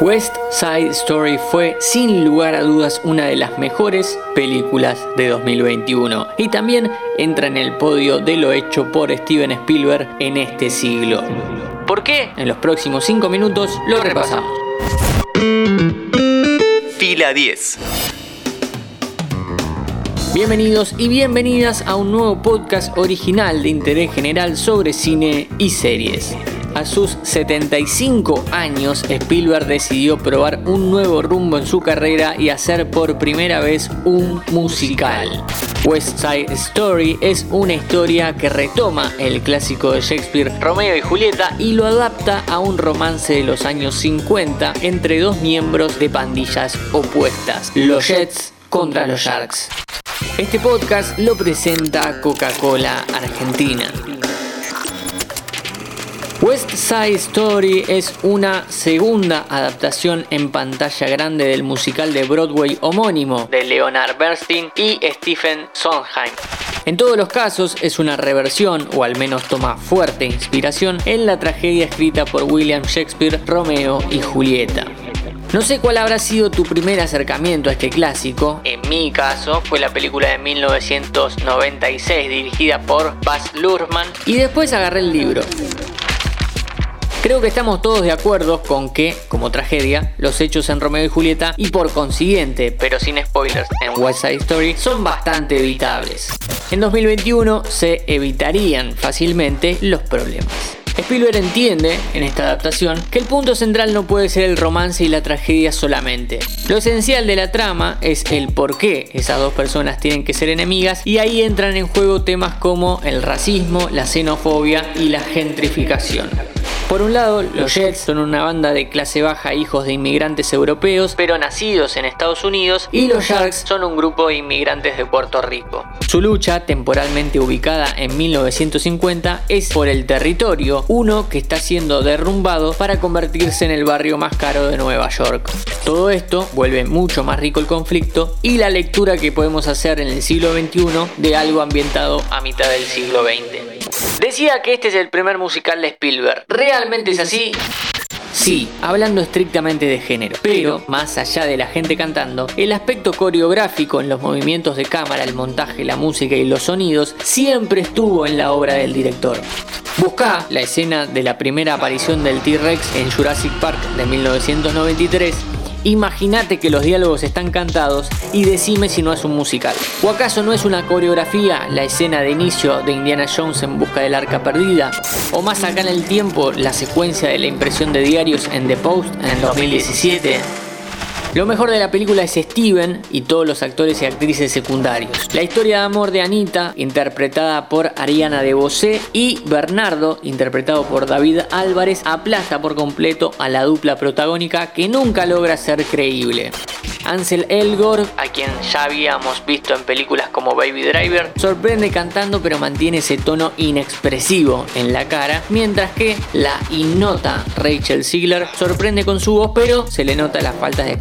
West Side Story fue sin lugar a dudas una de las mejores películas de 2021 y también entra en el podio de lo hecho por Steven Spielberg en este siglo. ¿Por qué? En los próximos 5 minutos lo repasamos. Fila 10. Bienvenidos y bienvenidas a un nuevo podcast original de interés general sobre cine y series. A sus 75 años, Spielberg decidió probar un nuevo rumbo en su carrera y hacer por primera vez un musical. West Side Story es una historia que retoma el clásico de Shakespeare Romeo y Julieta y lo adapta a un romance de los años 50 entre dos miembros de pandillas opuestas, los Jets contra los Sharks. Este podcast lo presenta Coca-Cola Argentina. West Side Story es una segunda adaptación en pantalla grande del musical de Broadway homónimo de Leonard Bernstein y Stephen Sondheim. En todos los casos es una reversión, o al menos toma fuerte inspiración, en la tragedia escrita por William Shakespeare, Romeo y Julieta. No sé cuál habrá sido tu primer acercamiento a este clásico. En mi caso fue la película de 1996 dirigida por Baz Luhrmann y después agarré el libro. Creo que estamos todos de acuerdo con que, como tragedia, los hechos en Romeo y Julieta y por consiguiente, pero sin spoilers, en West Side Story son bastante evitables. En 2021 se evitarían fácilmente los problemas. Spielberg entiende, en esta adaptación, que el punto central no puede ser el romance y la tragedia solamente. Lo esencial de la trama es el por qué esas dos personas tienen que ser enemigas y ahí entran en juego temas como el racismo, la xenofobia y la gentrificación. Por un lado, los Jets son una banda de clase baja hijos de inmigrantes europeos, pero nacidos en Estados Unidos, y los Sharks son un grupo de inmigrantes de Puerto Rico. Su lucha, temporalmente ubicada en 1950, es por el territorio, uno que está siendo derrumbado para convertirse en el barrio más caro de Nueva York. Todo esto vuelve mucho más rico el conflicto y la lectura que podemos hacer en el siglo XXI de algo ambientado a mitad del siglo XX. Decía que este es el primer musical de Spielberg. ¿Realmente es así? Sí, hablando estrictamente de género, pero más allá de la gente cantando, el aspecto coreográfico en los movimientos de cámara, el montaje, la música y los sonidos siempre estuvo en la obra del director. Busca la escena de la primera aparición del T-Rex en Jurassic Park de 1993 Imagínate que los diálogos están cantados y decime si no es un musical. ¿O acaso no es una coreografía la escena de inicio de Indiana Jones en busca del arca perdida? ¿O más acá en el tiempo la secuencia de la impresión de diarios en The Post en el 2017? Lo mejor de la película es Steven y todos los actores y actrices secundarios. La historia de amor de Anita, interpretada por Ariana de Bosé, y Bernardo, interpretado por David Álvarez, aplasta por completo a la dupla protagónica que nunca logra ser creíble. Ansel Elgort, a quien ya habíamos visto en películas como Baby Driver, sorprende cantando pero mantiene ese tono inexpresivo en la cara, mientras que la innota Rachel Ziegler sorprende con su voz pero se le nota la falta de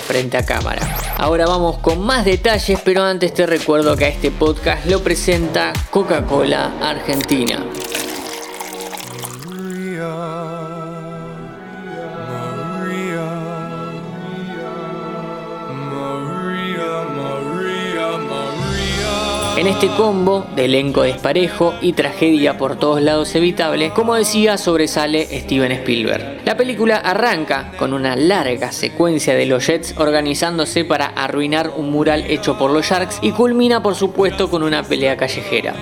frente a cámara. Ahora vamos con más detalles, pero antes te recuerdo que a este podcast lo presenta Coca-Cola Argentina. En este combo de elenco desparejo y tragedia por todos lados evitable, como decía, sobresale Steven Spielberg. La película arranca con una larga secuencia de los Jets organizándose para arruinar un mural hecho por los Sharks y culmina por supuesto con una pelea callejera.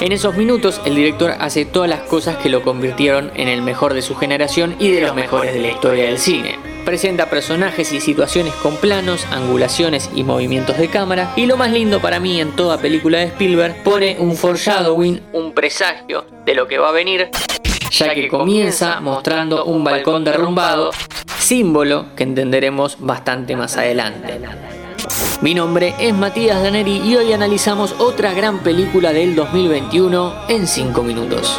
En esos minutos el director hace todas las cosas que lo convirtieron en el mejor de su generación y de los mejores de la historia del cine. Presenta personajes y situaciones con planos, angulaciones y movimientos de cámara. Y lo más lindo para mí en toda película de Spielberg, pone un foreshadowing, un presagio de lo que va a venir, ya que comienza mostrando un balcón derrumbado, símbolo que entenderemos bastante más adelante. Mi nombre es Matías Daneri y hoy analizamos otra gran película del 2021 en 5 minutos.